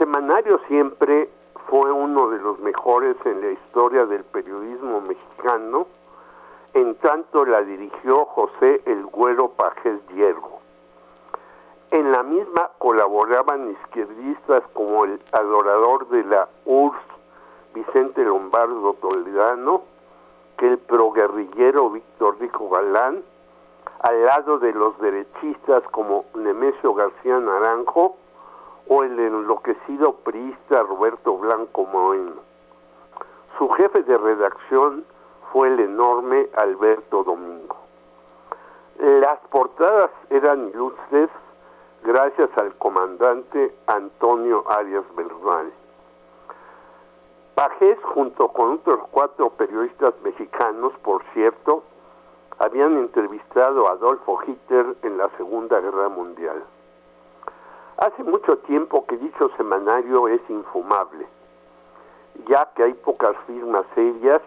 semanario siempre fue uno de los mejores en la historia del periodismo mexicano, en tanto la dirigió José El Güero Pajés Hiergo. En la misma colaboraban izquierdistas como el adorador de la URSS, Vicente Lombardo Toledano, que el proguerrillero Víctor Rico Galán, al lado de los derechistas como Nemesio García Naranjo o el enloquecido priista Roberto Blanco Moeno. Su jefe de redacción fue el enorme Alberto Domingo. Las portadas eran luces gracias al comandante Antonio Arias Bernal. Pajés, junto con otros cuatro periodistas mexicanos, por cierto, habían entrevistado a Adolfo Hitler en la Segunda Guerra Mundial. Hace mucho tiempo que dicho semanario es infumable, ya que hay pocas firmas serias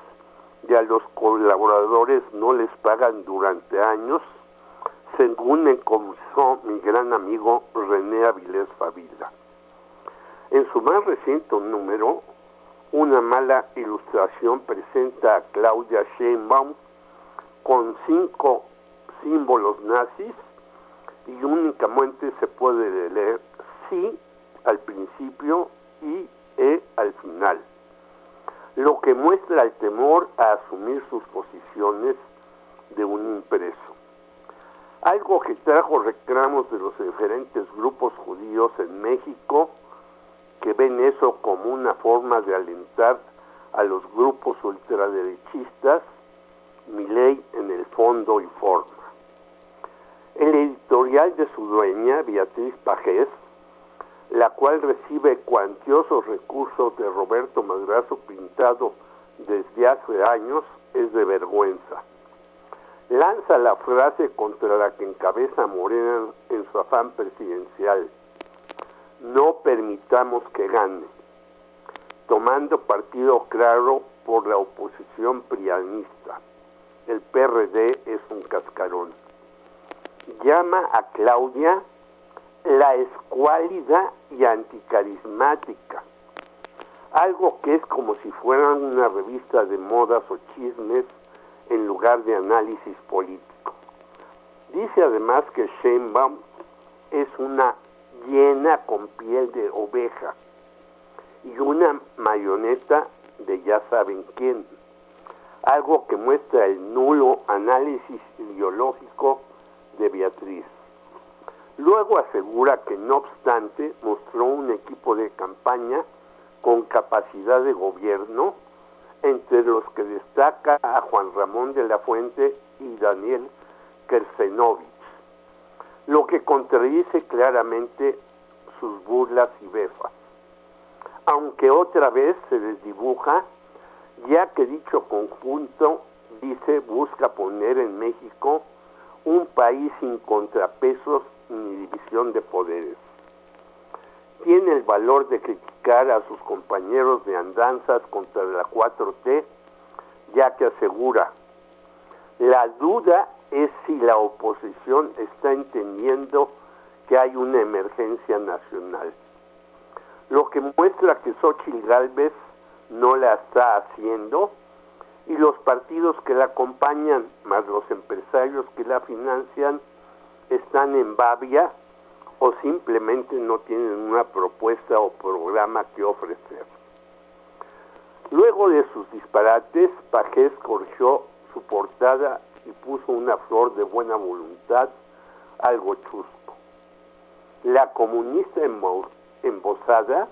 y a los colaboradores no les pagan durante años, según encomenzó mi gran amigo René Avilés Favila. En su más reciente número, una mala ilustración presenta a Claudia Sheinbaum con cinco símbolos nazis y únicamente se puede leer sí al principio y e al final, lo que muestra el temor a asumir sus posiciones de un impreso. Algo que trajo reclamos de los diferentes grupos judíos en México que ven eso como una forma de alentar a los grupos ultraderechistas, mi ley en el fondo y forma. El editorial de su dueña, Beatriz Pajés, la cual recibe cuantiosos recursos de Roberto Madrazo Pintado desde hace años, es de vergüenza. Lanza la frase contra la que encabeza Morena en su afán presidencial no permitamos que gane, tomando partido claro por la oposición prianista. El PRD es un cascarón. Llama a Claudia la escuálida y anticarismática, algo que es como si fueran una revista de modas o chismes en lugar de análisis político. Dice además que Sheinbaum es una llena con piel de oveja y una mayoneta de ya saben quién, algo que muestra el nulo análisis ideológico de Beatriz. Luego asegura que no obstante mostró un equipo de campaña con capacidad de gobierno, entre los que destaca a Juan Ramón de la Fuente y Daniel Kersenovich lo que contradice claramente sus burlas y befas. Aunque otra vez se desdibuja, ya que dicho conjunto, dice, busca poner en México un país sin contrapesos ni división de poderes. Tiene el valor de criticar a sus compañeros de andanzas contra la 4T, ya que asegura, la duda es si la oposición está entendiendo que hay una emergencia nacional. Lo que muestra que Xochitl Galvez no la está haciendo y los partidos que la acompañan, más los empresarios que la financian, están en babia o simplemente no tienen una propuesta o programa que ofrecer. Luego de sus disparates, Pajés corrigió su portada y puso una flor de buena voluntad, algo chusco. La comunista embosada,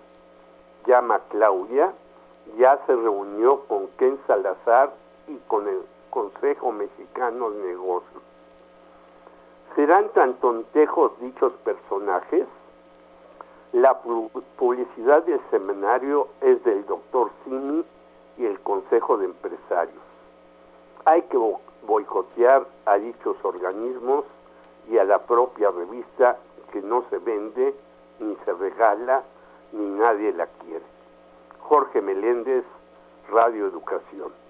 llama Claudia, ya se reunió con Ken Salazar y con el Consejo Mexicano de Negocios. ¿Serán tan tontejos dichos personajes? La publicidad del seminario es del doctor Simi y el Consejo de Empresarios. Hay que boicotear a dichos organismos y a la propia revista que no se vende, ni se regala, ni nadie la quiere. Jorge Meléndez, Radio Educación.